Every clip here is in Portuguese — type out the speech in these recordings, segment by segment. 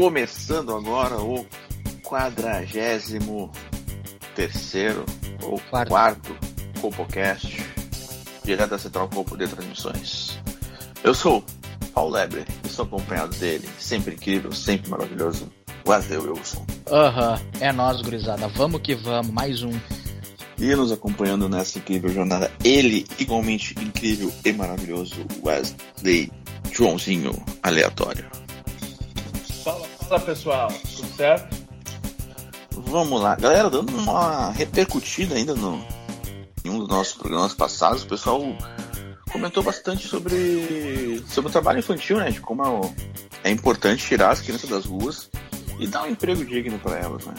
Começando agora o quadragésimo terceiro ou Quarto. quarto, Compocast, direto da Central Copo de Transmissões. Eu sou Paulo Lebre e sou acompanhado dele, sempre incrível, sempre maravilhoso, Wesley Wilson. Aham, é nós, gurizada. Vamos que vamos, mais um. E nos acompanhando nessa incrível jornada, ele, igualmente incrível e maravilhoso, Wesley Joãozinho Aleatório. Fala, pessoal, tudo certo? Vamos lá, galera, dando uma repercutida ainda no, em um dos nossos programas passados, o pessoal comentou bastante sobre, sobre o trabalho infantil, né? De como é, o- é importante tirar as crianças das ruas e dar um emprego digno para elas, né?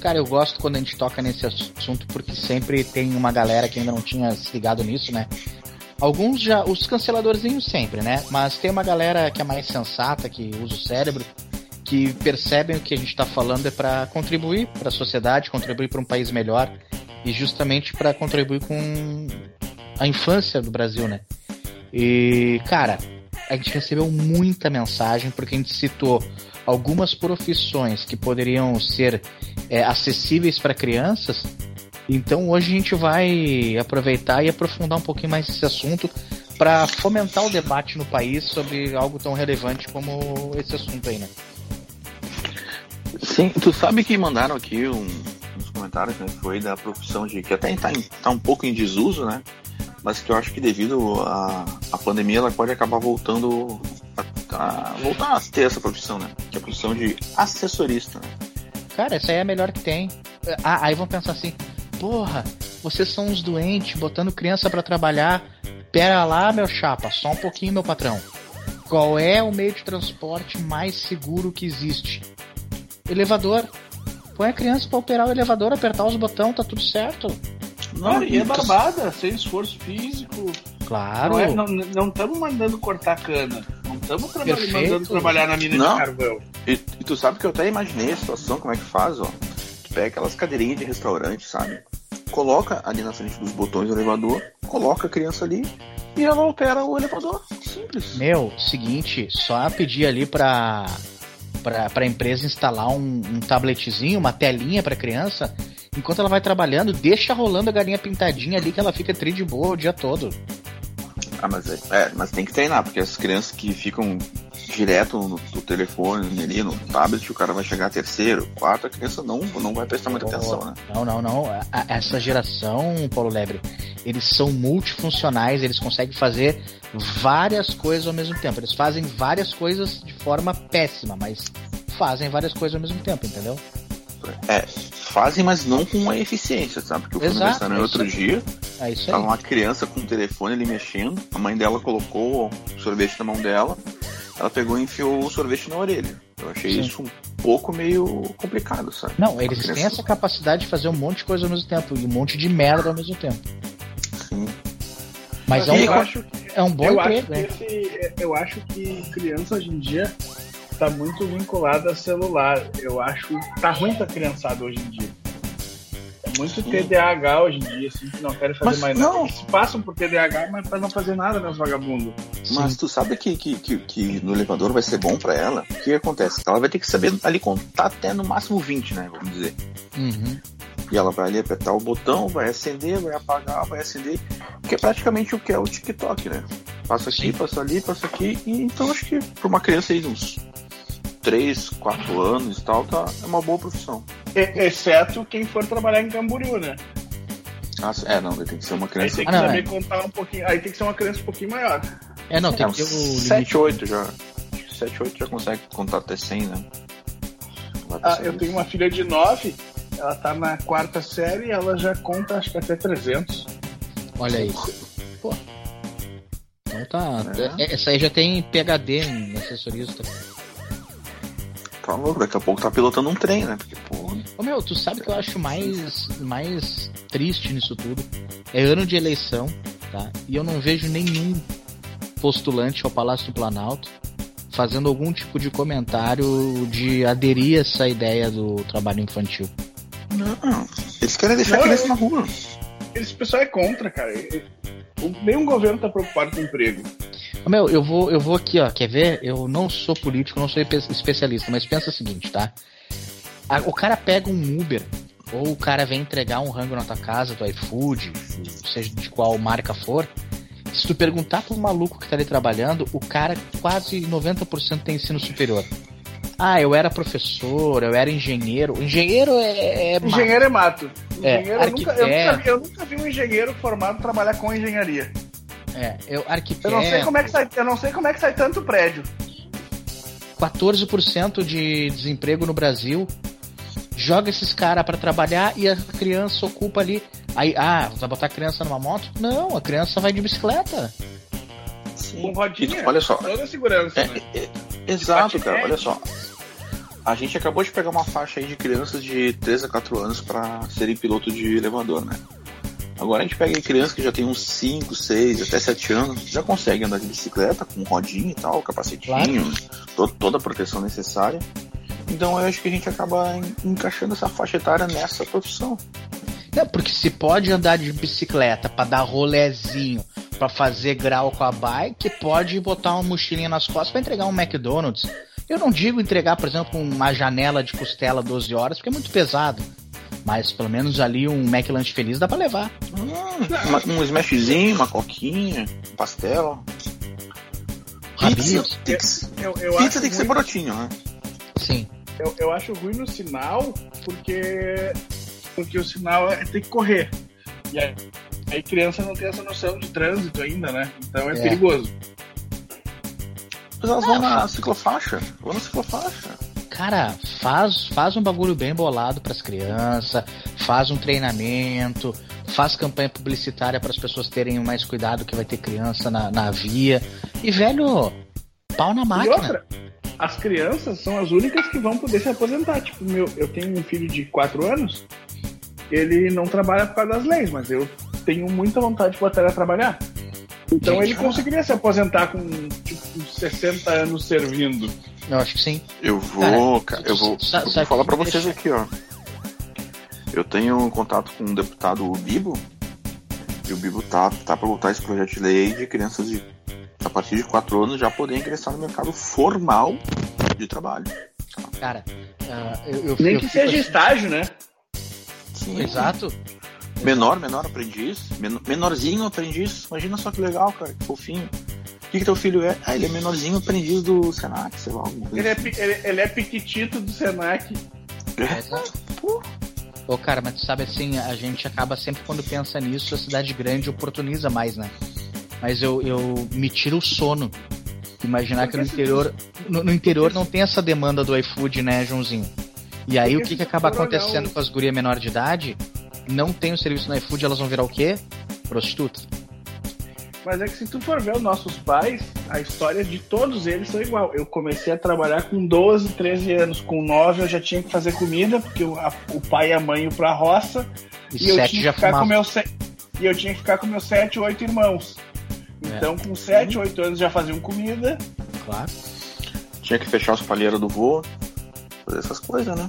Cara, eu gosto quando a gente toca nesse assunto porque sempre tem uma galera que ainda não tinha se ligado nisso, né? Alguns já, os canceladorzinhos sempre, né? Mas tem uma galera que é mais sensata, que usa o cérebro, que percebem o que a gente tá falando é pra contribuir pra sociedade, contribuir pra um país melhor e justamente pra contribuir com a infância do Brasil, né? E, cara, a gente recebeu muita mensagem porque a gente citou algumas profissões que poderiam ser é, acessíveis para crianças. Então hoje a gente vai aproveitar e aprofundar um pouquinho mais esse assunto para fomentar o debate no país sobre algo tão relevante como esse assunto aí, né? Sim, tu sabe que mandaram aqui um, uns comentários, né? Foi da profissão de. que até tá, em- tá um pouco em desuso, né? Mas que eu acho que devido à à pandemia ela pode acabar voltando a, a- voltar a ter essa profissão, né? Que é a profissão de assessorista, né? Cara, essa aí é a melhor que tem. Ah, aí vão pensar assim: porra, vocês são uns doentes botando criança para trabalhar. Pera lá, meu chapa, só um pouquinho, meu patrão. Qual é o meio de transporte mais seguro que existe? Elevador. Põe a criança pra operar o elevador, apertar os botões, tá tudo certo. Não, e é barbada, sem esforço físico. Claro. Não é- estamos mandando cortar cana. Não estamos mandando trabalhar na mina Não. de carvão. E, e tu sabe que eu até imaginei a situação, como é que faz, ó. Tu pega aquelas cadeirinhas de restaurante, sabe? Coloca ali na frente dos botões do elevador, coloca a criança ali e ela opera o elevador. Simples. Meu, seguinte, só pedir ali pra, pra, pra empresa instalar um, um tabletzinho, uma telinha pra criança. Enquanto ela vai trabalhando, deixa rolando a galinha pintadinha ali que ela fica tri de boa o dia todo. Ah, mas é, é, mas tem que treinar, porque as crianças que ficam direto no, no telefone ali, no tablet, o cara vai chegar terceiro, quarto, a criança não, não vai prestar muita atenção, né? Não, não, não. A- a- essa geração, Paulo Lebre, eles são multifuncionais, eles conseguem fazer várias coisas ao mesmo tempo. Eles fazem várias coisas de forma péssima, mas fazem várias coisas ao mesmo tempo, entendeu? É, fazem, mas não com uma eficiência, sabe? Porque eu fui no Exato, aniversário é outro isso dia, É Tava aí. uma criança com o telefone ali mexendo, a mãe dela colocou o sorvete na mão dela, ela pegou e enfiou o sorvete na orelha. Eu achei Sim. isso um pouco meio complicado, sabe? Não, eles A têm criança- essa capacidade de fazer um monte de coisa ao mesmo tempo e um monte de merda ao mesmo tempo. Sim. Mas é eu, um, acho, é um bom eu, acho emprego, que né? esse, eu acho que criança hoje em dia tá muito vinculada a celular. Eu acho que tá ruim pra criançada hoje em dia. É muito TDAH hoje em dia, assim, que não querem fazer Mas mais não. nada. Eles passam por TDAH, mas pra não fazer nada, meus vagabundos. Mas tu sabe que, que, que, que no elevador vai ser bom pra ela? O que acontece? Ela vai ter que saber ali contar até no máximo 20, né? Vamos dizer. Uhum. E ela vai ali apertar o botão, vai acender, vai apagar, vai acender. Que é praticamente o que é o TikTok, né? Passa aqui, passa ali, passa aqui. E então acho que pra uma criança aí de uns 3, 4 anos e tal, tá, é uma boa profissão. E- exceto quem for trabalhar em Camboriú, né? Ah, é, não, tem que ser uma Aí criança. tem que Ah, não, saber é. contar um pouquinho. Aí tem que ser uma criança um pouquinho maior. É, não, tem É, que ter o uns limite. 7, 8 já. Acho que 7, 8 já consegue contar até 100, né? Ah, eu tenho uma filha de 9, ela tá na quarta série e ela já conta acho que até 300. Olha aí. Pô. Então tá. É. é- Essa aí já tem PHD em assessorista. tá louco, daqui a pouco tá pilotando um trem, né? Porque, pô. Ô meu, tu sabe que eu acho mais, mais triste nisso tudo? É ano de eleição, tá? E eu não vejo nenhum postulante ao Palácio do Planalto fazendo algum tipo de comentário de aderir a essa ideia do trabalho infantil. Não, eles querem deixar Não, a criança eu- na rua. Esse pessoal é contra, cara. Nenhum governo tá preocupado com emprego. Ô, Meu, eu vou, eu vou aqui, ó. Quer ver? Eu não sou político, não sou espe- especialista, mas pensa o seguinte, tá? A- o cara pega um Uber, ou o cara vem entregar um rango na tua casa, do iFood, seja de qual marca for. Se tu perguntar pro maluco que tá ali trabalhando, o cara quase 90% tem ensino superior. Ah, eu era professor, eu era engenheiro. Engenheiro é. é ma- Engenheiro é mato. É, Engenheiro, eu, nunca, eu, nunca vi, eu nunca vi um engenheiro formado trabalhar com engenharia. É, eu arquiteto. Eu não sei como é que sai, eu não sei como é que sai tanto prédio. 14% de desemprego no Brasil. Joga esses caras pra trabalhar e a criança ocupa ali. Aí, ah, vai botar a criança numa moto? Não, a criança vai de bicicleta. Com rodinha. Olha só. Toda a segurança, É, né? é, exato, patinete. cara, olha só. A gente acabou de pegar uma faixa aí de crianças de 3 a 4 anos pra serem piloto de elevador, né? Agora a gente pega crianças que já tem uns 5, 6, até 7 anos, já conseguem andar de bicicleta com rodinha e tal, capacetinho, to- toda a proteção necessária. Então eu acho que a gente acaba en- encaixando essa faixa etária nessa profissão. Não, porque se pode andar de bicicleta pra dar rolezinho, pra fazer grau com a bike, pode botar uma mochilinha nas costas pra entregar um McDonald's. Eu não digo entregar, por exemplo, uma janela de costela 12 horas, porque é muito pesado. Mas pelo menos ali um McLanche feliz dá pra levar. Hum, uma- um smashzinho, uma coquinha, um pastel. Pizza tem que, ser- Eu, eu pizza acho tem que ser ruim- brotinho, né? Sim. eu, eu acho ruim no sinal, porque, porque o sinal é, tem que correr. E aí, aí criança não tem essa noção de trânsito ainda, né? Então é, É. perigoso. Mas elas vão na ciclofaixa. Vão na ciclofaixa. Cara, faz, faz um bagulho bem bolado pras crianças, faz um treinamento, faz campanha publicitária para as pessoas terem mais cuidado que vai ter criança na, na via. E, velho, pau na E máquina. outra, as crianças são as únicas que vão poder se aposentar. Tipo, meu, eu tenho um filho de 4 anos, ele não trabalha por causa das leis, mas eu tenho muita vontade de botar ele a trabalhar. Então Gente, ele conseguiria se aposentar com tipo 60 anos servindo. Eu acho que sim. Eu vou, Cara, cara, eu vou, eu vou falar me vocês deixa- aqui, ó. Eu tenho um contato com o deputado Bibo. E o Bibo tá, tá pra voltar esse projeto de lei de crianças de, a partir de 4 anos já poder ingressar no mercado formal de trabalho. Cara, ah, eu, eu, Nem eu que seja assim- estágio, né? Sim. Exato. Menor, menor aprendiz. men- menorzinho aprendiz. Imagina só que legal, cara. Que fofinho. O que, que teu filho é? Ah, ele é menorzinho aprendiz do Senac, sei lá. Ele é, pi- ele, ele é piquitito do Senac. Exato. Ô, cara, mas tu sabe assim, a gente acaba sempre quando pensa nisso, a cidade grande oportuniza mais, né? Mas eu, eu me tiro o sono. Imaginar que no interior. No, no interior não tem essa demanda do iFood, né, Joãozinho? E aí o que, que acaba acontecendo com as gurias menor de idade? Não tem o serviço no iFood, elas vão virar o quê? Prostitutas. Mas é que se tu for ver os nossos pais, a história de todos eles são igual. Eu comecei a trabalhar com 12, 13 anos. Com 9 eu já tinha que fazer comida, porque o, a- o pai e a mãe iam pra roça. E, E eu sete tinha já que ficar com meus se... E eu tinha que ficar com meus 7, 8 irmãos. Então, com 7, 8 anos já faziam comida. Claro. Tinha que fechar os palheiros do voo. Fazer essas coisas, né?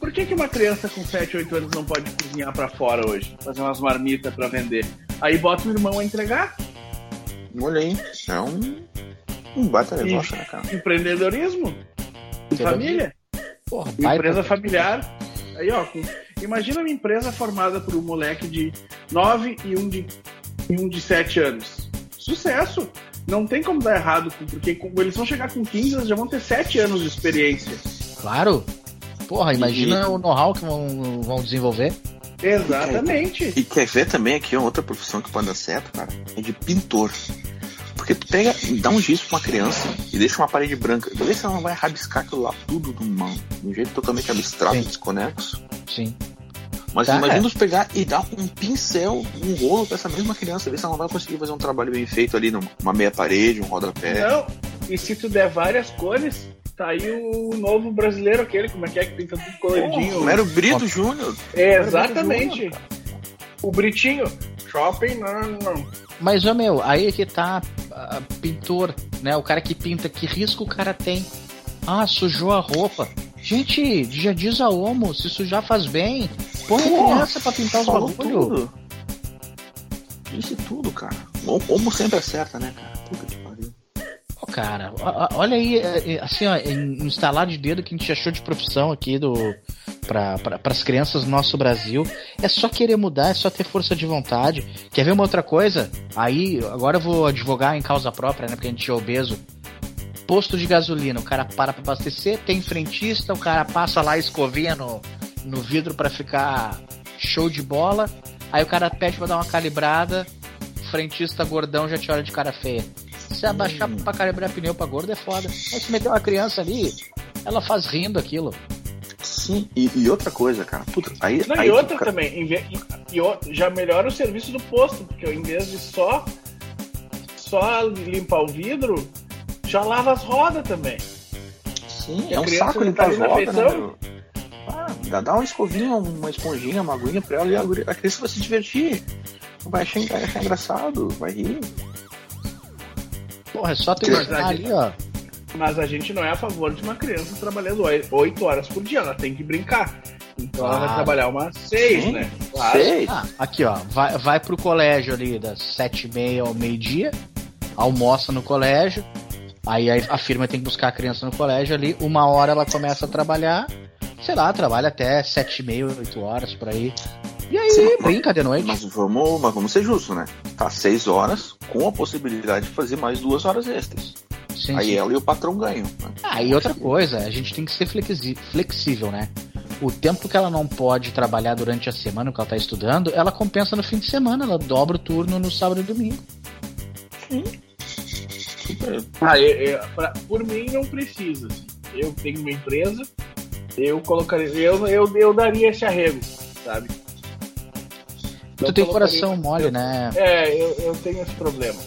Por que, que uma criança com 7, 8 anos não pode cozinhar pra fora hoje? Fazer umas marmitas pra vender? Aí bota o irmão a entregar. Olha aí. É um, um baita negócio, né, cara? Empreendedorismo. Família. Porra, empresa familiar. Aí, ó, com- imagina uma empresa formada por um moleque de 9 e um de, e um de 7 anos. Sucesso! Não tem como dar errado, porque eles vão chegar com 15, eles já vão ter 7 anos de experiência. Claro. Porra, imagina E- o know-how que vão, vão desenvolver. Exatamente. E quer ver também aqui uma outra profissão que pode dar certo, cara? É de pintor. Porque tu pega e dá um giz pra uma criança e deixa uma parede branca. Vê se ela não vai rabiscar aquilo lá tudo de, uma, de um jeito totalmente abstrato, Sim. desconexo. Sim. Mas Tá. imagina tu pegar e dar um pincel, um rolo pra essa mesma criança, ver se ela não vai conseguir fazer um trabalho bem feito ali numa meia parede, um rodapé. Não, e se tu der várias cores, Tá aí o novo brasileiro, aquele, como é que é, que tem tudo coloridinho. Romero Brito Júnior. É, exatamente. O Britinho. Shopping, não, não. Mas, ô meu, aí é que tá pintor, né? O cara que pinta, que risco o cara tem? Ah, sujou a roupa. Gente, já diz a Omo, se sujar faz bem. Põe a Porra, criança pra pintar os bagulho. tudo. Disse tudo, cara. O Homo sempre acerta, né, cara? Puta que cara, olha aí, é, é, assim, ó, instalar de dedo que a gente achou de profissão aqui do para as crianças do nosso Brasil. É só querer mudar, é só ter força de vontade. Quer ver uma outra coisa? Aí, agora eu vou advogar em causa própria, né? Porque a gente é obeso. Posto de gasolina, o cara para pra abastecer, tem frentista, o cara passa lá escovinha no, no vidro pra ficar show de bola. Aí o cara pede pra dar uma calibrada, frentista gordão já te olha de cara feia. Se abaixar pra calibrar pneu pra gordo é foda. Mas se meter uma criança ali, ela faz rindo aquilo. Sim, e, e outra coisa, cara. Puta, aí, Não, aí e tu- outra também, em ve- e, e já melhora o serviço do posto, porque em vez de só só limpar o vidro, já lava as rodas também. Sim, a é um criança saco não limpar tá as rodas, né? Ah, dá, dá uma escovinha, uma esponjinha, uma aguinha pra ela e a, criança vai se divertir. Vai achar, vai achar engraçado, vai rir. Porra, é só tu Mas imaginar a ali, ó. Mas a gente não é a favor de uma criança trabalhando oi- oito horas por dia, ela tem que brincar. Então ela vai trabalhar umas seis, Sim, né? Claro. Sei. Ah, aqui ó, vai, vai pro colégio ali das sete e meia ao meio-dia, almoça no colégio, aí a, a firma tem que buscar a criança no colégio ali, uma hora ela começa a trabalhar, sei lá, trabalha até sete e meia, oito horas por aí. E aí, Sim, brinca de noite. Mas vamos, mas vamos ser justos, né? Tá seis horas com a possibilidade de fazer mais duas horas extras. Sim, Aí sim. ela e o patrão ganham. Né? Ah, e outra coisa, a gente tem que ser flexível, né? O tempo que ela não pode trabalhar durante a semana que ela tá estudando, ela compensa no fim de semana, ela dobra o turno no sábado e domingo. Super. Ah, eu- eu- pra- por mim não precisa. assim. Eu tenho uma empresa, eu colocaria. Eu, eu, eu daria esse arrego, sabe? Tu tem coração mole, né? É, eu, eu tenho esse problema.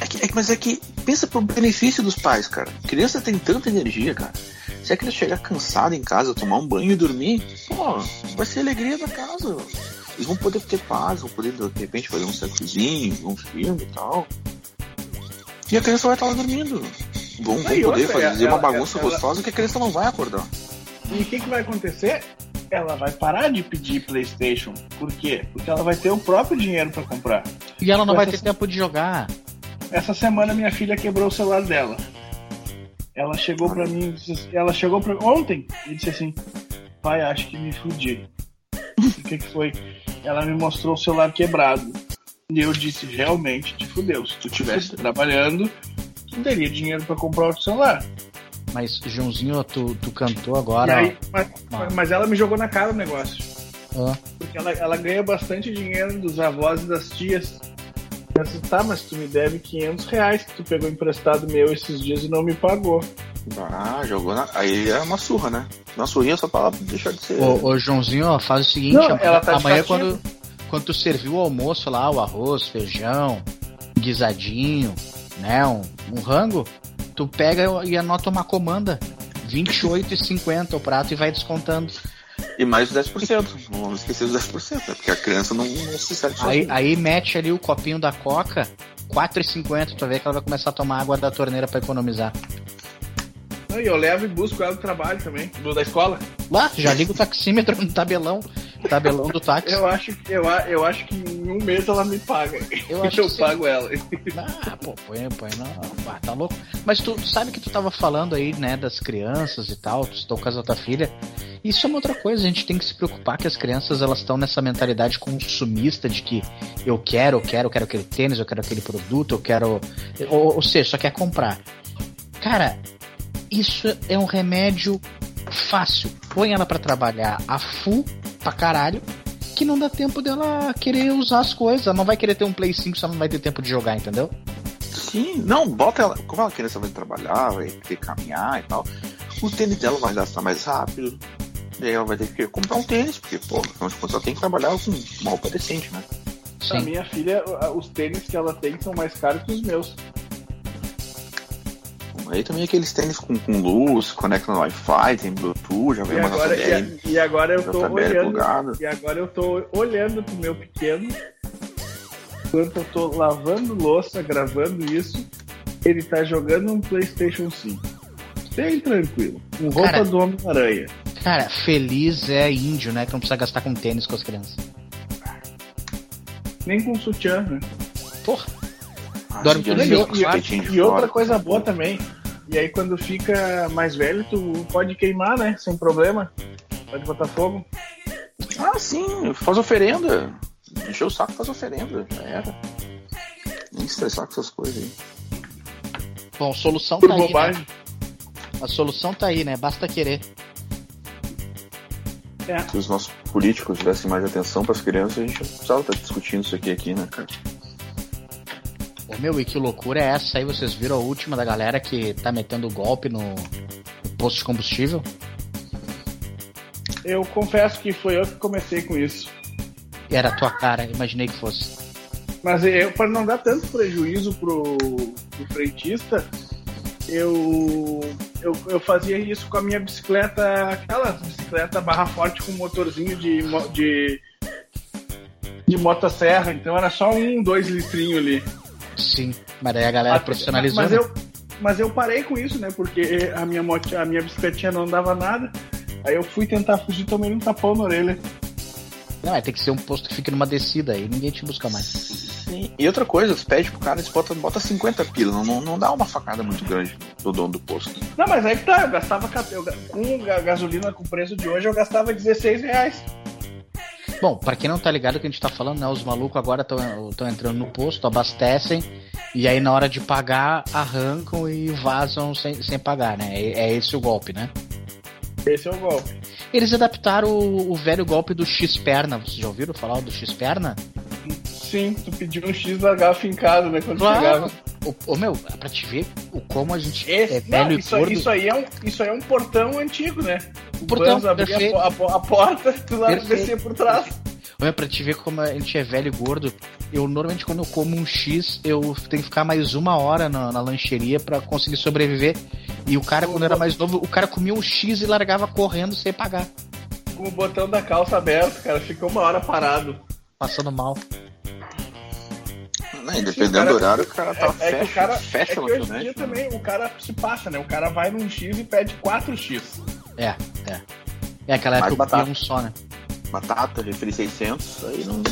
É que, é que- mas é que pensa pro benefício dos pais, cara. Criança tem tanta energia, cara. Se a criança chegar cansada em casa, tomar um banho e dormir, pô, vai ser alegria da casa. Eles vão poder ter paz, vão poder, de repente, fazer um sexozinho, um filme e tal. E a criança vai estar lá dormindo. Vão, vão poder outra, fazer ela- uma bagunça ela- gostosa que a criança não vai acordar. E o que, que vai acontecer? Ela vai parar de pedir PlayStation. Por quê? Porque ela vai ter o próprio dinheiro pra comprar. E ela não vai ter tempo de jogar. Essa semana minha filha quebrou o celular dela. Ela chegou pra mim, assim- ela chegou para ontem e disse assim: "Pai, acho que me fudi". O que que foi? Ela me mostrou o celular quebrado. E eu disse: "Realmente te fudeu. Se tu estivesse trabalhando, tu teria dinheiro pra comprar outro celular". Mas, Joãozinho, tu, tu cantou E agora. aí, mas, mas ela me jogou na cara o negócio. Porque ela, ela ganha bastante dinheiro dos avós e das tias. Eu disse, tá, mas tu me deve 500 reais que tu pegou emprestado meu esses dias e não me pagou. Ah, jogou na. Aí é uma surra, né? Uma surrinha só pra deixar de ser. Ô, ô, Joãozinho, ó, faz o seguinte: Não, amanhã, ela tá amanhã quando, quando tu serviu o almoço lá, o arroz, feijão, guisadinho, né? Um, um rango, tu pega e anota uma comanda. 28,50 o prato e vai descontando. E mais os 10%. Não vamos esquecer os 10%, né? Porque a criança não, não se Aí, aí mete ali o copinho da coca, 4,50, tu vai ver que ela vai começar a tomar água da torneira pra economizar. Não, E eu levo e busco ela do trabalho também, do da escola. Lá, já liga o taxímetro no tabelão, tabelão do táxi. Eu acho, que- eu, eu acho que em um mês ela me paga. Eu Eu, acho que sim. pago ela. Ah, pô, põe, põe, não, ah, tá louco. Mas tu, tu sabe que tu tava falando aí, né, das crianças e tal, tu estou com a tua filha. Isso é uma outra coisa, a gente tem que se preocupar que as crianças, elas estão nessa mentalidade consumista de que eu quero, eu quero, eu quero aquele tênis, eu quero aquele produto, eu quero... Ou, ou seja, só quer comprar. Cara, isso é um remédio fácil. Põe ela pra trabalhar a full pra caralho, que não dá tempo dela querer usar as coisas. Ela não vai querer ter um Play 5 se ela não vai ter tempo de jogar, entendeu? Sim, não, bota ela. Como a criança vai trabalhar, vai ter que caminhar e tal, o tênis dela vai gastar mais rápido. E aí ela vai ter que comprar um tênis, porque, pô, afinal de contas ela tem que trabalhar com uma roupa decente, né? A Sim. minha filha, os tênis que ela tem são mais caros que os meus. Aí também aqueles tênis com, com luz, conecta no Wi-Fi, tem Bluetooth, já vem E uma agora, JBL. e, a- e agora eu tô JBL olhando. plugado. E agora eu tô olhando pro meu pequeno. Enquanto eu tô lavando louça, gravando isso, ele tá jogando um Playstation 5. Bem tranquilo. Com roupa Cara. do Homem-Aranha. Cara, feliz é índio, né? Que não precisa gastar com tênis com as crianças. Nem com sutiã, né? Porra. Ah, Dorme peitinho de E outra coisa boa também. E aí quando fica mais velho, tu pode queimar, né? Sem problema. Pode botar fogo. Ah, sim, faz oferenda. Encheu o saco, faz oferenda. Já era. Nem estressar com essas coisas aí. Bom, solução Por tá aí, né? bobagem. A solução tá aí, né? Basta querer. É. Se os nossos políticos dessem mais atenção pras crianças, a gente não precisava estar discutindo isso aqui, aqui né, cara? Ô, meu, e que loucura é essa aí? Vocês viram a última da galera que tá metendo golpe no, posto de combustível? Eu confesso que foi eu que comecei com isso. E era a tua cara, imaginei que fosse. Mas eu, para não dar tanto prejuízo pro, pro frentista, eu, eu, eu fazia isso com a minha bicicleta, aquela bicicleta barra forte com motorzinho de, de, de motosserra. Então era só um, dois litrinhos ali. Sim, mas daí a galera Até- profissionalizou. Mas né? eu, mas eu parei com isso, né? Porque a minha, moto, a minha bicicletinha não dava nada. Aí eu fui tentar fugir, tomei um tapão na orelha. Não, é, tem que ser um posto que fique numa descida aí, ninguém te busca mais. Sim. E outra coisa, você pede pro cara, você bota, bota 50 pila, não, não, não dá uma facada muito grande do dono do posto. Não, mas aí que tá, eu gastava eu, com ga- gasolina com o preço de hoje, eu gastava 16 reais. Bom, pra quem não tá ligado o que a gente tá falando, né? Os malucos agora estão entrando no posto, abastecem, e aí na hora de pagar, arrancam e vazam sem, sem pagar, né? É, é esse o golpe, né? Esse é o golpe. Eles adaptaram o, o velho golpe do X-Perna. Vocês já ouviram falar do X-Perna? Sim, tu pediu um X largar fincado, né? Quando chegava. Ô, ô, meu, pra te ver o como a gente Esse, é não, velho isso, e gordo. isso, aí é um, isso aí é um portão antigo, né? O Portão, abria perfeito. a, a, a porta, tu lá descia por trás. Olha, pra te ver como a gente é velho e gordo, eu normalmente quando eu como um X, eu tenho que ficar mais uma hora na, na lancheria pra conseguir sobreviver. E o cara, quando era mais novo, o cara comia um X e largava correndo sem pagar, Com o botão da calça aberto, cara. Ficou uma hora parado. passando mal. Não, e dependendo cara, do horário, o cara tá é, é que o fecha, cara. É fecha que a hoje em dia né? também o cara se passa, né? O cara vai num X e pede 4X. É, é. É aquela Mais época que eu comia batata. um só, né? Batata, refri 600, aí não...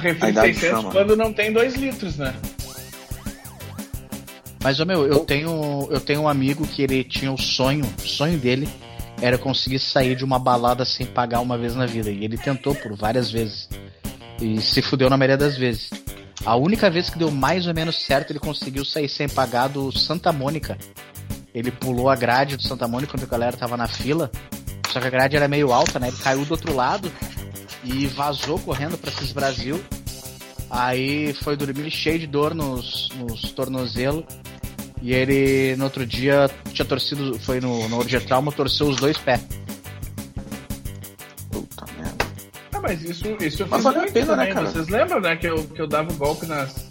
Refri idade 600 chama. quando não tem 2 litros, né? Mas, ô meu, eu tenho, eu tenho um amigo que ele tinha o sonho, o sonho dele era conseguir sair de uma balada sem pagar uma vez na vida. E ele tentou por várias vezes. E se fudeu na maioria das vezes. A única vez que deu mais ou menos certo, ele conseguiu sair sem pagar do Santa Mônica. Ele pulou a grade do Santa Mônica quando a galera tava na fila. Só que a grade era meio alta, né? Ele caiu do outro lado e vazou correndo pra Cis Brasil. Aí foi dormir cheio de dor nos, nos tornozelos. E ele, no outro dia, tinha torcido, foi no, no Orgetrauma, torceu os dois pés. Mas isso, isso eu Mas fiz muito pena, né, também. cara? Vocês lembram, né, que eu, que eu dava golpe nas,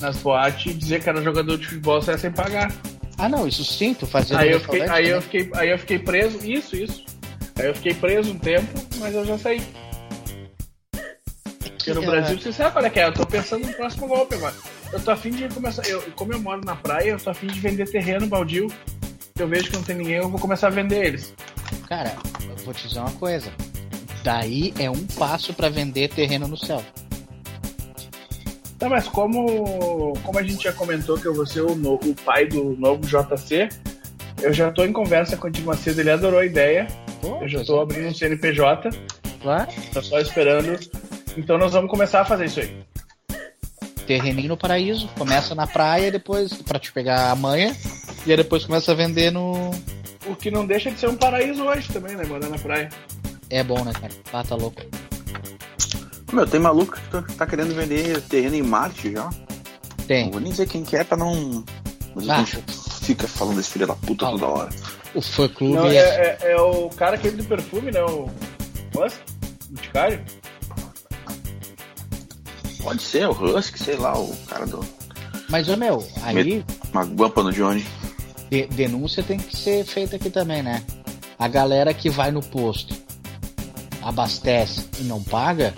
nas boates e dizia que era jogador de futebol saia sem pagar. Ah, não, isso sim, tu fazia Aí eu, fiquei, aí, eu fiquei, aí eu fiquei preso, isso, isso. Aí eu fiquei preso um tempo, mas eu já saí. Porque no É. Brasil, você sabe qual é que é? Eu tô pensando no próximo golpe agora. Eu tô afim de começar. Eu, como eu moro na praia, eu tô afim de vender terreno baldio. Eu vejo que não tem ninguém, eu vou começar a vender eles. Cara, eu vou te dizer uma coisa. Daí é um passo pra vender terreno no céu. Tá, mas como, como a gente já comentou que eu vou ser o, no- o pai do novo JC, eu já tô em conversa com o Tim Macedo, ele adorou a ideia. Pô, Eu já tô abrindo um CNPJ, Claro. tô só esperando. Então nós vamos começar a fazer isso aí. Terreninho no paraíso, começa na praia, depois pra te pegar a manha, e aí depois começa a vender no. O que não deixa de ser um paraíso hoje também, né? Morar na praia. É bom, né, cara? Ah, tá louco. Meu, tem maluco que tá, tá querendo vender terreno em Marte já. Não Tem. vou nem dizer quem que é pra não. Mas Ah. a gente fica falando desse filho da puta Ah. toda hora. O fã clube Não, é. é, é- é o cara aquele do perfume, né? O Musk, o Boticário. Pode ser, o Husky, sei lá, o cara do. Mas, ô meu, aí Uma guampa no Johnny. de- denúncia tem que ser feita aqui também, né? A galera que vai no posto, abastece e não paga,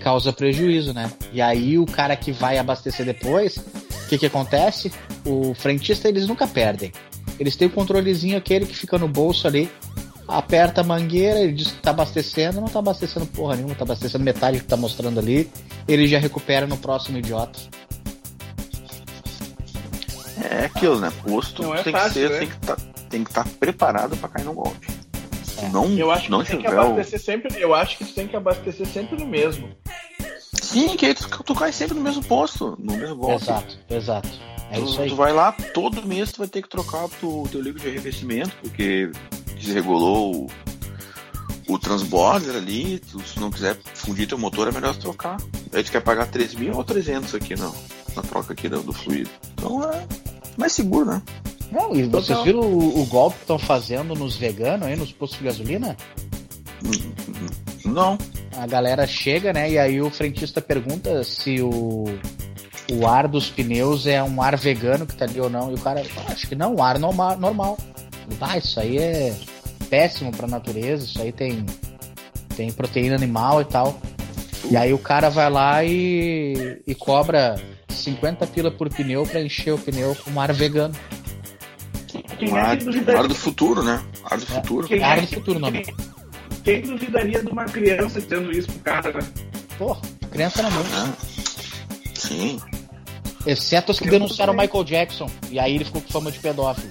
causa prejuízo, né? E aí o cara que vai abastecer depois, o que que acontece? O frentista eles nunca perdem. Eles têm o controlezinho aquele que fica no bolso ali, aperta a mangueira, ele diz que tá abastecendo, não tá abastecendo porra nenhuma, tá abastecendo metade que tá mostrando ali, ele já recupera no próximo idiota. É aquilo, né? Posto Não é tem, fácil, que ser, né? tem que tá, tem que estar preparado pra cair no golpe. Não, Eu acho que não tu tem que o. abastecer sempre. Eu acho que tu tem que abastecer sempre no mesmo. Sim, que aí tu, tu cai sempre no mesmo posto, no mesmo golpe. Exato, exato. É tu, isso aí. tu vai lá, todo mês tu vai ter que trocar o teu líquido de arrefecimento, porque desregulou o, o transborder ali, tu, se não quiser fundir teu motor, é melhor trocar. Aí tu quer pagar 3 mil ou 300 aqui na, na troca aqui do, do fluido. Então é mais seguro, né? Não, e vocês Total. viram o, o golpe que estão fazendo nos veganos aí, nos postos de gasolina? Não. A galera chega, né? E aí o frentista pergunta se o, o ar dos pneus é um ar vegano que tá ali ou não. E o cara, "Ah, acho que não, um ar normal. normal. Ah, isso aí é péssimo pra natureza, isso aí tem, tem proteína animal e tal. E aí o cara vai lá e, e cobra 50 pila por pneu pra encher o pneu com um ar vegano. Quem Um é ar, que duvidaria, ar do futuro, né? Ar do futuro. Quem É ar é do que- futuro nome. quem duvidaria de uma criança tendo isso pro cara, né? Pô, criança não muito. né? Sim. Exceto os que Criança denunciaram o. Michael Jackson. E aí ele ficou com fama de pedófilo.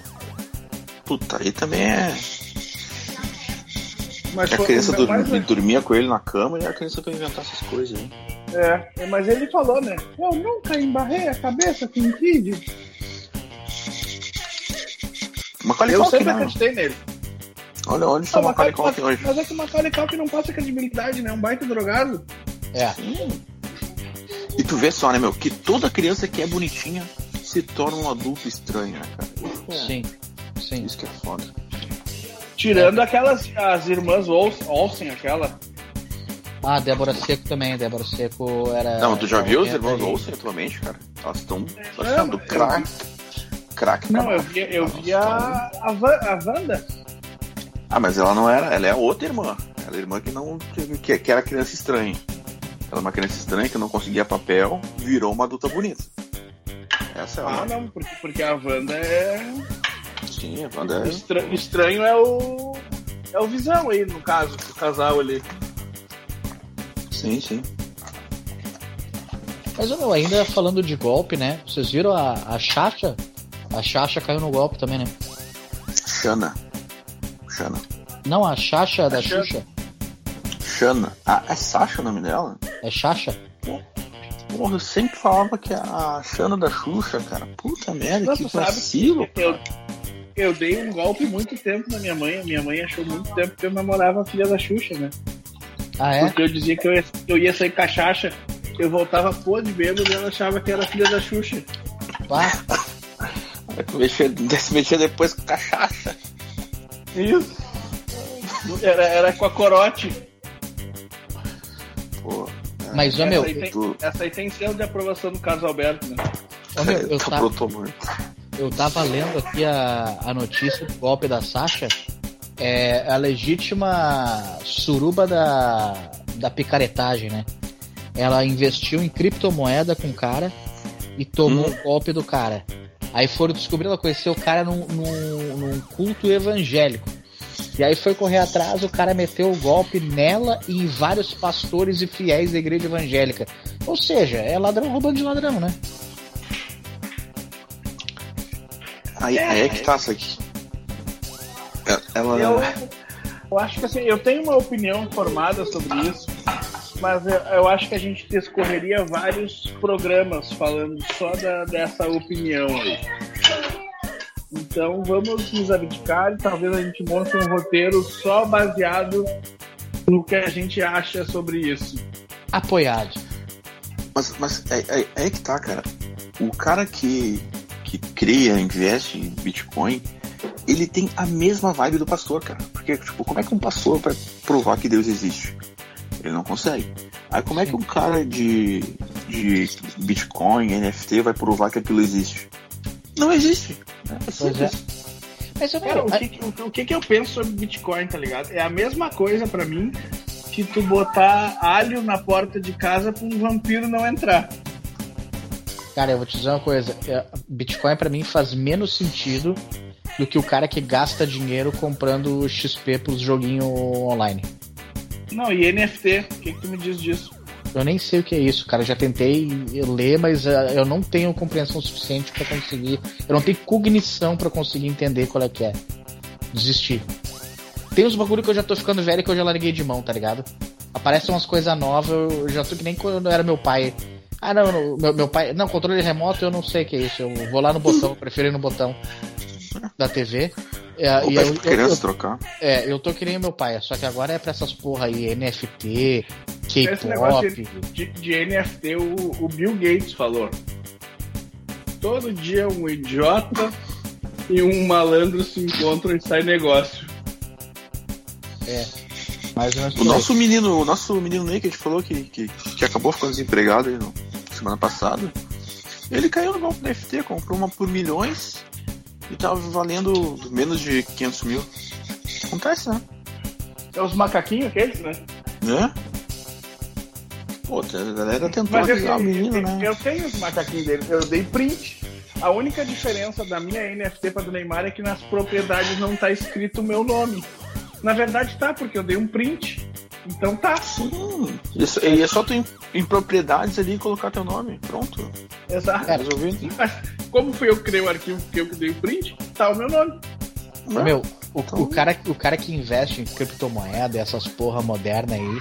Puta, aí também é. Mas A foi- criança mas- dormia, mas- dormia com ele na cama e a criança foi inventar essas coisas aí. É, mas ele falou, né? Eu nunca embarrei a cabeça com um kid. Macaulay Eu Culkin, sempre né? acreditei nele. Olha onde está o Macaulay Culkin hoje. mas é que o Macaulay Culkin não passa credibilidade, né? É um baita drogado. É. E tu vê só, né, meu, que toda criança que é bonitinha se torna um adulto estranho, né, cara? Sim. Sim. Isso que é foda. Tirando aquelas, as irmãs Olsen, aquela. Ah, Débora Seco também. Débora Seco era. Não, tu já viu os era- irmãos Olsen atualmente, cara? Elas estão mas achando eu- crack. Crack. Não, eu vi, eu vi a, a, a Wanda. Ah, mas ela não era, ela é a outra irmã. Ela é a irmã que não. que, que era criança estranha. Ela é uma criança estranha que não conseguia papel, virou uma adulta bonita. Essa é Ah, a. não, porque, porque a Wanda é. Sim, a Wanda é. Estra- estranho é o. É o Visão aí, no caso, o casal ali. Sim, sim. Mas meu, ainda falando de golpe, né? Vocês viram a, a Xaxa? A Xaxa caiu no golpe também, né? Xana. Xana. Não, a Xaxa da Xana. Xuxa. Xana. Ah, é Sasha o nome dela? É Xaxa? Porra, eu sempre falava que é a Xana da Xuxa, cara. Puta merda, Não, que tu sabe vacilo. que eu, eu dei um golpe muito tempo na minha mãe. A minha mãe achou muito tempo que eu namorava a filha da Xuxa, né? Ah, é? Porque eu dizia que eu ia, que eu ia sair cachaça, eu voltava podre de bêbado e ela achava que era filha da Xuxa. Ah, Mexer, mexer depois com cachaça. Isso. Era, era com a corote. Pô, é, mas, ô meu, essa, aí tem, tu- essa aí tem selo de aprovação do caso Alberto, né? ô, meu, eu, tá ta- pronto muito. eu tava lendo aqui a, a notícia do golpe da Sasha. É a legítima suruba da, da picaretagem, né? Ela investiu em criptomoeda com o cara e tomou Hum. o golpe do cara. Aí foram descobrir, ela conheceu o cara num, num, num culto evangélico. E aí foi correr atrás, o cara meteu o golpe nela e em vários pastores e fiéis da igreja evangélica. Ou seja, é ladrão roubando de ladrão, né? Aí, aí é que tá isso aqui. É- Ela. Eu, eu acho que assim, eu tenho uma opinião formada sobre isso, mas eu, eu acho que a gente discorreria vários programas falando só da- dessa opinião aí. Então vamos nos abdicar e talvez a gente monte um roteiro só baseado no que a gente acha sobre isso. Apoiado. Mas, mas é, é, é que tá, cara. O cara que, que cria, investe em Bitcoin, ele tem a mesma vibe do pastor, cara. Porque, tipo, como é que um pastor vai provar que Deus existe? Ele não consegue. Aí como é que um cara de, de Bitcoin, NFT, vai provar que aquilo existe. Não existe. É Pois é. simples. Mas eu Cara, não. o que, que- o, que que eu penso sobre Bitcoin, tá ligado? É a mesma coisa pra mim que tu botar alho na porta de casa pra um vampiro não entrar. Cara, eu vou te dizer uma coisa. é, Bitcoin pra mim faz menos sentido do que o cara que gasta dinheiro comprando XP pros joguinhos online. Não, e NFT, o que, que tu me diz disso? Eu nem sei o que é isso, cara. Já tentei ler, mas eh, eu não tenho compreensão suficiente pra conseguir. Eu não tenho cognição pra conseguir entender qual é que é. Desistir. Tem uns bagulho que eu já tô ficando velho que eu já larguei de mão, tá ligado? Aparecem umas coisas novas, eu já tô que nem quando era meu pai. Ah, não, não, meu, meu pai. Não, controle remoto eu não sei o que é isso. Eu vou lá no botão, prefiro ir no botão da TV. É, e eu, criança eu, trocar. é, eu tô que nem meu pai, só que agora é pra essas porra aí, NFT, Esse negócio K-pop. de, de NFT, o, o Bill Gates falou. Todo dia um idiota e um malandro se encontram e sai negócio. Ou menos O nosso menino, o nosso menino Ney que a gente falou que, que, que acabou ficando desempregado aí no, semana passada, ele caiu no golpe NFT, comprou uma por milhões e tava valendo menos de 500 mil. Acontece, né? É os macaquinhos aqueles, né? Né? Pô, a galera tentou Mas eu, o menino, eu, né? eu tenho os macaquinhos deles, eu dei print. A única diferença da minha NFT para do Neymar é que nas propriedades não tá escrito o meu nome. Na verdade tá, porque eu dei um print. Então tá. Sim, isso, e é só tu em, em propriedades ali colocar teu nome. Pronto, Exato. Cara, resolvido. Mas como fui eu que criei o arquivo que eu que dei o print, tá o meu nome. Né? Meu, o, Então- o, cara, o cara que investe em criptomoeda, essas porra moderna aí,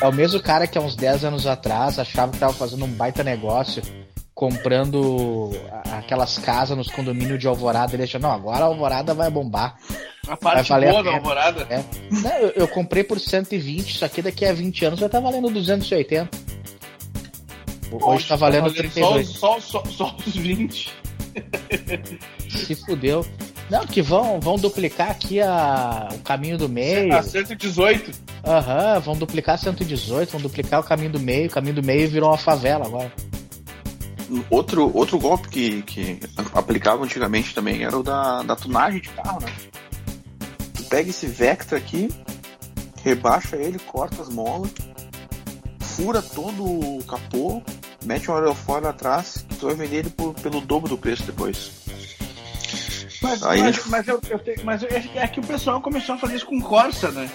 é o mesmo cara que há uns 10 anos atrás achava que tava fazendo um baita negócio comprando aquelas casas nos condomínios de Alvorada. Ele achou, não, agora a Alvorada vai bombar. A parte valer a boa da pena. alvorada. É. Não, eu, eu comprei por 120, isso aqui daqui a 20 anos vai estar valendo 280. Hoje tá valendo Só, 32. só, só, só os 20. Se fudeu. Não, que vão, vão duplicar aqui a, o caminho do meio. A 118. Aham, vão duplicar 118, vão duplicar o caminho do meio. O caminho do meio virou uma favela agora. Outro, outro golpe que, que aplicava antigamente também era o da, da tunagem de carro, né? Pega esse Vectra aqui, rebaixa ele, corta as molas, fura todo o capô, mete um aerofólio atrás, que tu vai vender ele por- pelo dobro do preço depois. Mas, Aí mas, mas eu, eu tenho- mas é é que o pessoal começou a fazer isso com Corsa, né?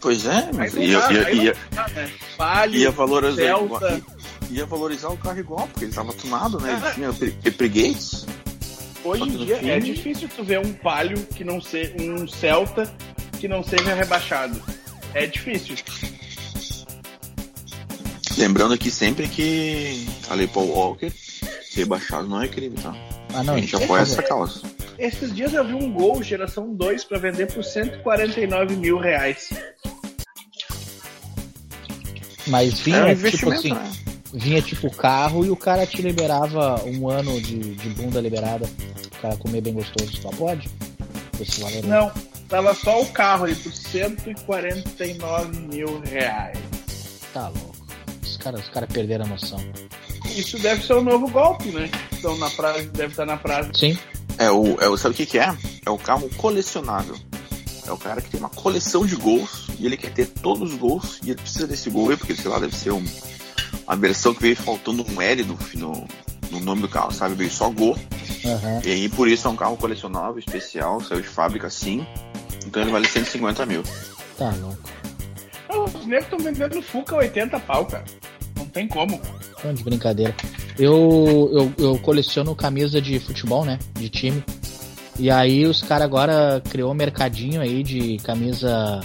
Pois é, mas ia, dá, ia, aí não ia, dá, né? Ia valorizar Celta. ia, ia valorizar o carro igual, porque ele tava tunado, né? Ele tinha pre- Gates. Hoje em dia é difícil tu ver um Palio que não seja um Celta que não seja rebaixado. É difícil. Lembrando aqui sempre que a Lei Paul Walker rebaixado não é crime, tá? Ah, não, a gente é apoia fazer. essa causa. Esses dias eu vi um Gol geração 2 para vender por 149 mil reais. Mas vinha, É um tipo assim, né? Vinha tipo carro e o cara te liberava um ano de, de bunda liberada. O cara comer bem gostoso, só pode? Esse valor aí. Não, tava só o carro ali por 149 mil reais. Tá louco. Os caras os cara perderam a noção. Isso deve ser um novo golpe, né? Então na praia, deve estar na praia. Sim, É o, é o, sabe o que, que é? É o carro colecionável. É o cara que tem uma coleção de gols e ele quer ter todos os gols e ele precisa desse gol aí, porque sei lá, deve ser um, uma versão que veio faltando um L no, no, no nome do carro, sabe? Veio só gol. aham. E aí por isso é um carro colecionável, especial, saiu de fábrica assim. Então ele vale 150 mil. Tá louco. Não, Os negros estão vendendo Fuca 80 pau, cara. Não tem como. Tão de brincadeira. Eu, eu, eu coleciono camisa de futebol, né? De time. E aí os caras agora criou um mercadinho aí de camisa.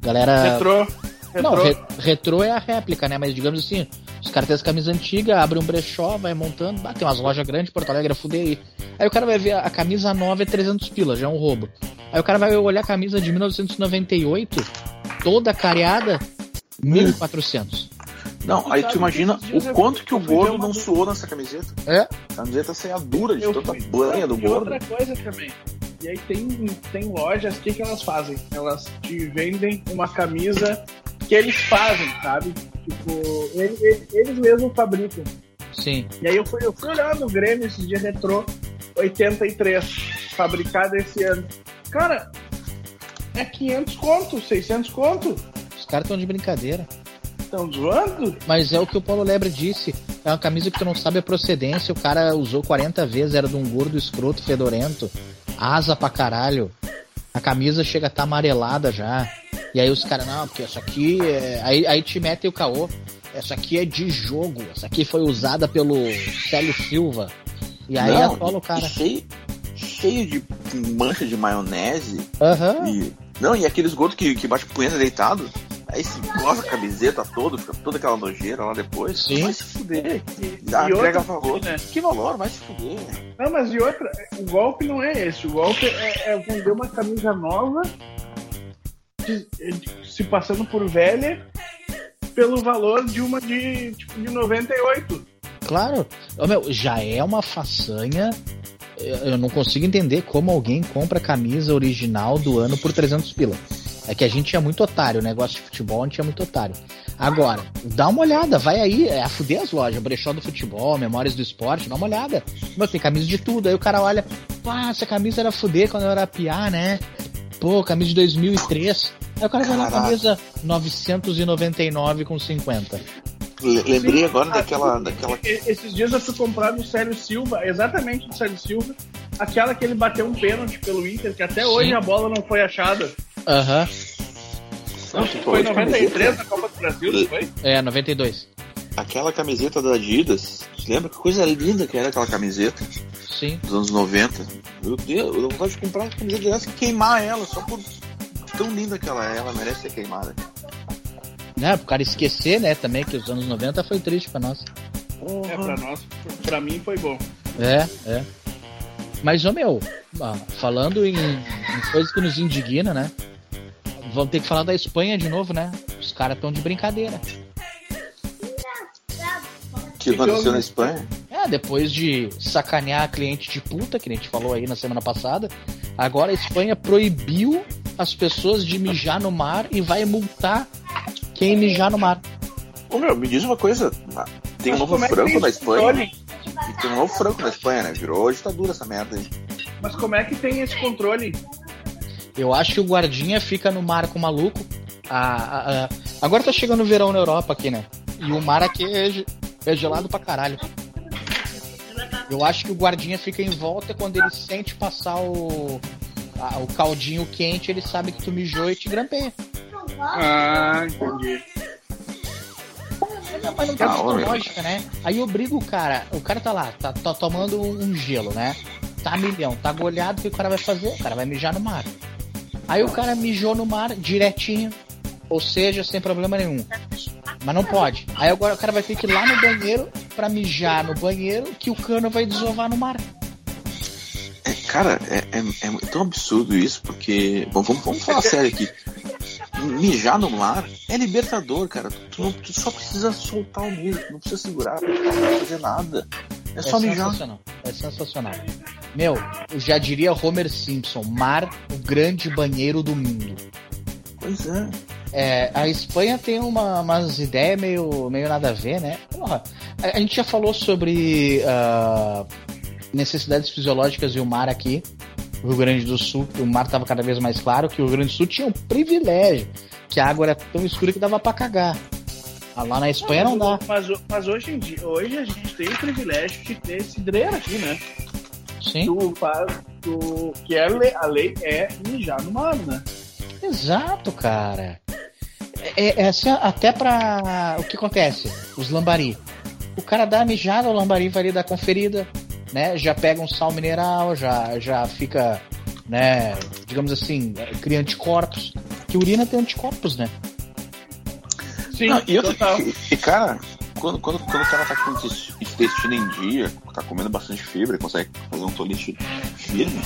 Galera. Retrô. Retrô. Não, re, retrô é a réplica, né? Mas digamos assim, os caras têm as camisas antigas, abrem um brechó, vai montando, ah, tem umas lojas grandes, Porto Alegre, fuder aí. Aí o cara vai ver a a camisa nova é 300 pila, já é um roubo. Aí o cara vai olhar a camisa de 1998, toda careada, 1400. Não, aí tu imagina o quanto que o gordo não suou nessa camiseta. É? A camiseta saia dura de tanta banha do e gordo. outra coisa também. E aí tem, tem lojas, o que, que elas fazem? Elas te vendem uma camisa que eles fazem, sabe? Tipo, ele- ele- eles mesmos fabricam. Sim. E aí eu fui, eu fui olhar no Grêmio esses dias retrô 83, fabricado esse ano. Cara, é 500 conto, 600 conto. Os caras estão de brincadeira. Estão zoando? Mas é o que o Paulo Lebre disse. É uma camisa que tu não sabe a procedência. O cara usou 40 vezes, era de um gordo escroto fedorento. Asa pra caralho. A camisa chega a estar amarelada já. E aí os caras, não, porque essa aqui é. Aí, aí te metem o caô. Essa aqui é de jogo. Essa aqui foi usada pelo Célio Silva. E aí Não, atola o cara. cheio, cheio de mancha de maionese. Aham. E, não, e aqueles gordos que, que bate punheta deitado. Aí se goza a camiseta toda, fica toda aquela nojeira lá depois. Sim. Vai se fuder. E, Dá, e outra, valor. né? Que valor? Vai se fuder. Não, mas e outra, o golpe não é esse. O golpe é, é vender uma camisa nova, se passando por velha, pelo valor de uma de, tipo, de 98. Claro. Ô, meu, já é uma façanha. Eu não consigo entender como alguém compra camisa original do ano por 300 pila. É que a gente é muito otário, o negócio de futebol a gente é muito otário. Agora, dá uma olhada, vai aí, é a fuder as lojas, brechó do futebol, memórias do esporte, dá uma olhada. Meu, tem camisa de tudo, aí o cara olha, pá, essa camisa era fuder quando eu era piá, né? Pô, camisa de 2003. Aí o cara vai na Caraca. camisa 999 com 50. Le- Lembrei Sim. agora Ah, daquela. daquela... Esses dias eu fui comprar do Célio Silva, exatamente do Célio Silva, aquela que ele bateu um pênalti pelo Inter, que até Sim. hoje a bola não foi achada. Aham, Não, Foi em de 93 camiseta. na Copa do Brasil, não foi? é, 92. Aquela camiseta da Adidas. Você lembra que coisa linda que era aquela camiseta Sim. dos anos 90? Meu Deus, eu vontade de comprar uma camiseta dessa e queimar ela, só por tão linda que ela é, ela merece ser queimada. Né, pro cara esquecer, né, também, que os anos 90 foi triste pra nós. É, pra nós, pra mim foi bom. É, é. Mas, ô meu, falando em, em coisas que nos indigna, né? Vamos ter que falar da Espanha de novo, né? Os caras estão de brincadeira. O que aconteceu na Espanha? É, depois de sacanear cliente de puta, que a gente falou aí na semana passada, agora a Espanha proibiu as pessoas de mijar no mar e vai multar quem mijar no mar. Ô meu, me diz uma coisa. Tem um novo é franco na Espanha. E tem um novo franco na Espanha, né? Virou ditadura essa merda aí. Mas como é que tem esse controle? Eu acho que o guardinha fica no mar com o maluco. Ah, ah, ah, Agora tá chegando o verão na Europa aqui, né? E o mar aqui é, ge- é gelado pra caralho. Eu acho que o guardinha fica em volta quando ele sente passar o, a- o caldinho quente, ele sabe que tu mijou e te grampeia. Ah, entendi. Não, mas não tem Ah, muita olha. lógica, né? Aí eu obrigo o cara, o cara tá lá, tá, tá tomando um gelo, né? Tá milhão, tá golhado, o que o cara vai fazer? O cara vai mijar no mar. Aí o cara mijou no mar direitinho, ou seja, sem problema nenhum. Mas não pode. Aí agora o cara vai ter que ir lá no banheiro pra mijar no banheiro que o cano vai desovar no mar. É, cara, é, é- é tão absurdo isso, porque. Bom, vamos, vamos falar sério aqui. Mijar no mar é libertador, cara. Tu, não- tu só precisa soltar o mundo, tu não precisa segurar, não precisa fazer nada. É só mijar. sensacional. É sensacional. Meu, eu já diria Homer Simpson, mar, o grande banheiro do mundo. Pois é. É, a Espanha tem uma, umas ideias meio, meio nada a ver, né? Porra, a, a gente já falou sobre ah, necessidades fisiológicas e o mar aqui. Rio Grande do Sul, o mar estava cada vez mais claro, que o Rio Grande do Sul tinha um privilégio, que a água era tão escura que dava pra cagar. Ah, Lá na Espanha não dá. Mas, mas hoje em dia, hoje a gente tem o privilégio de ter cidreira aqui, né? Sim, Tu faz, tu, que é a lei, é mijar no mar, né? exato, cara. É, é assim, até pra. O que acontece? Os lambari. O cara dá a mijada, o lambari vai ali dar conferida, né? Já pega um sal mineral, já, já fica, né? Digamos assim, cria anticorpos. Que urina tem anticorpos, né? Sim, Não, e, outra, total. e, e, cara, quando, quando, quando o cara tá com o intestino em dia, tá comendo bastante fibra, consegue fazer um tolete firme,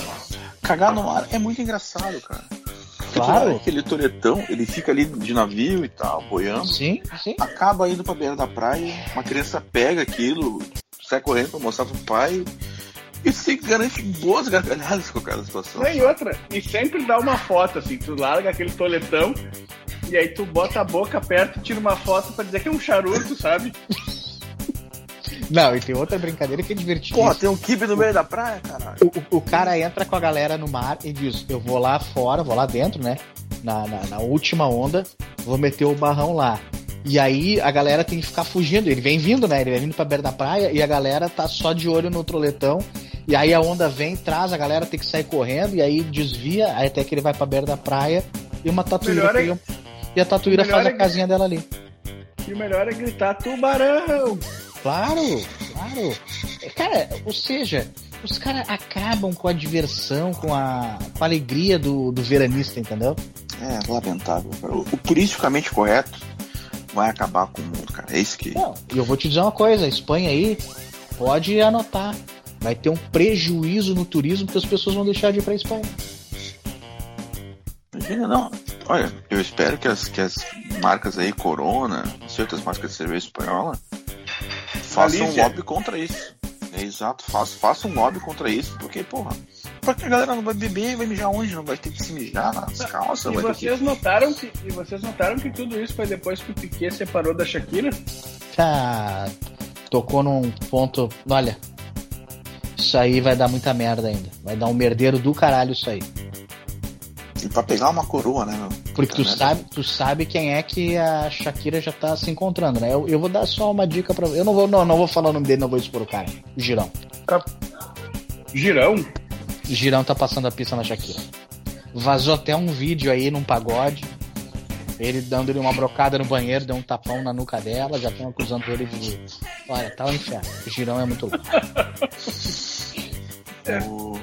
cagar no ar é muito engraçado, cara. Claro. Aquele toletão, ele fica ali de navio e tal, boiando. Sim, sim. acaba indo pra beira da praia, uma criança pega aquilo, sai correndo pra mostrar pro pai e se garante boas gargalhadas com aquela situação. Não, e outra, e sempre dá uma foto, assim, tu larga aquele toletão e aí tu bota a boca perto e tira uma foto pra dizer que é um charuto, sabe? Não, e tem outra brincadeira que é divertida. Porra, tem um kibe no meio da praia, caralho. O, o, o cara entra com a galera no mar e diz: Eu vou lá fora, vou lá dentro, né? Na, na, na última onda, vou meter o barrão lá. E aí a galera tem que ficar fugindo. Ele vem vindo, né? Ele vem vindo pra beira da praia e a galera tá só de olho no troletão. E aí a onda vem, traz, a galera tem que sair correndo, e aí desvia, aí até que ele vai pra beira da praia e uma tatuíra é- pega- E a tatuíra faz é a casinha dela ali. E o melhor é gritar tubarão! Claro, claro. Cara, ou seja, os caras acabam com a diversão, com a, com a alegria do, do veranista, entendeu? É lamentável. cara. O, o turisticamente correto vai acabar com o mundo, cara. É isso que. Não, e eu vou te dizer uma coisa, a Espanha aí pode anotar. Vai ter um prejuízo no turismo porque as pessoas vão deixar de ir pra Espanha. Imagina, não. Olha, eu espero que as, que as marcas aí, Corona, outras marcas de cerveja espanhola, façam um lobby contra isso. É exato, façam, façam um lobby contra isso, porque, porra, porque a galera não vai beber, vai mijar onde? Não vai ter que se mijar nas calças, E vai ter que. vocês notaram que e vocês notaram que tudo isso foi depois que o Piquet separou da Shakira? Ah, tocou num ponto. Olha, isso aí vai dar muita merda ainda. Vai dar um merdeiro do caralho isso aí. E pra pegar uma coroa, né, meu? Porque tu Puta merda. sabe, tu sabe quem é que a Shakira já tá se encontrando, né? Eu, eu vou dar só uma dica pra. Eu não vou, não, não vou falar o nome dele, não vou expor o cara. O Girão. Girão? O Girão tá passando a pista na Shakira. Vazou até um vídeo aí num pagode. Ele dando-lhe uma brocada no banheiro, deu um tapão na nuca dela, já estão acusando ele de. Olha, tá o inferno. O Girão é muito louco. Vou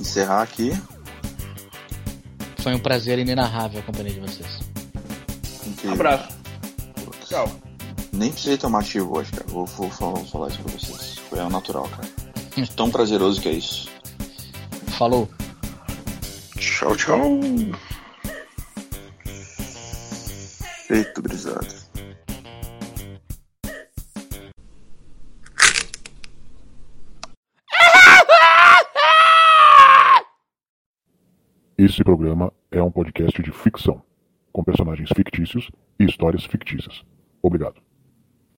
encerrar aqui. Foi um prazer inenarrável a companhia de vocês. Um Incrível. abraço. Tchau. Nem precisei tomar ativo hoje, cara. Vou, vou, falar, vou falar isso pra vocês. Foi ao natural, cara. Tão prazeroso que é isso. Falou. Tchau, tchau. Feito, brisado. Esse programa é um podcast de ficção, com personagens fictícios e histórias fictícias. Obrigado.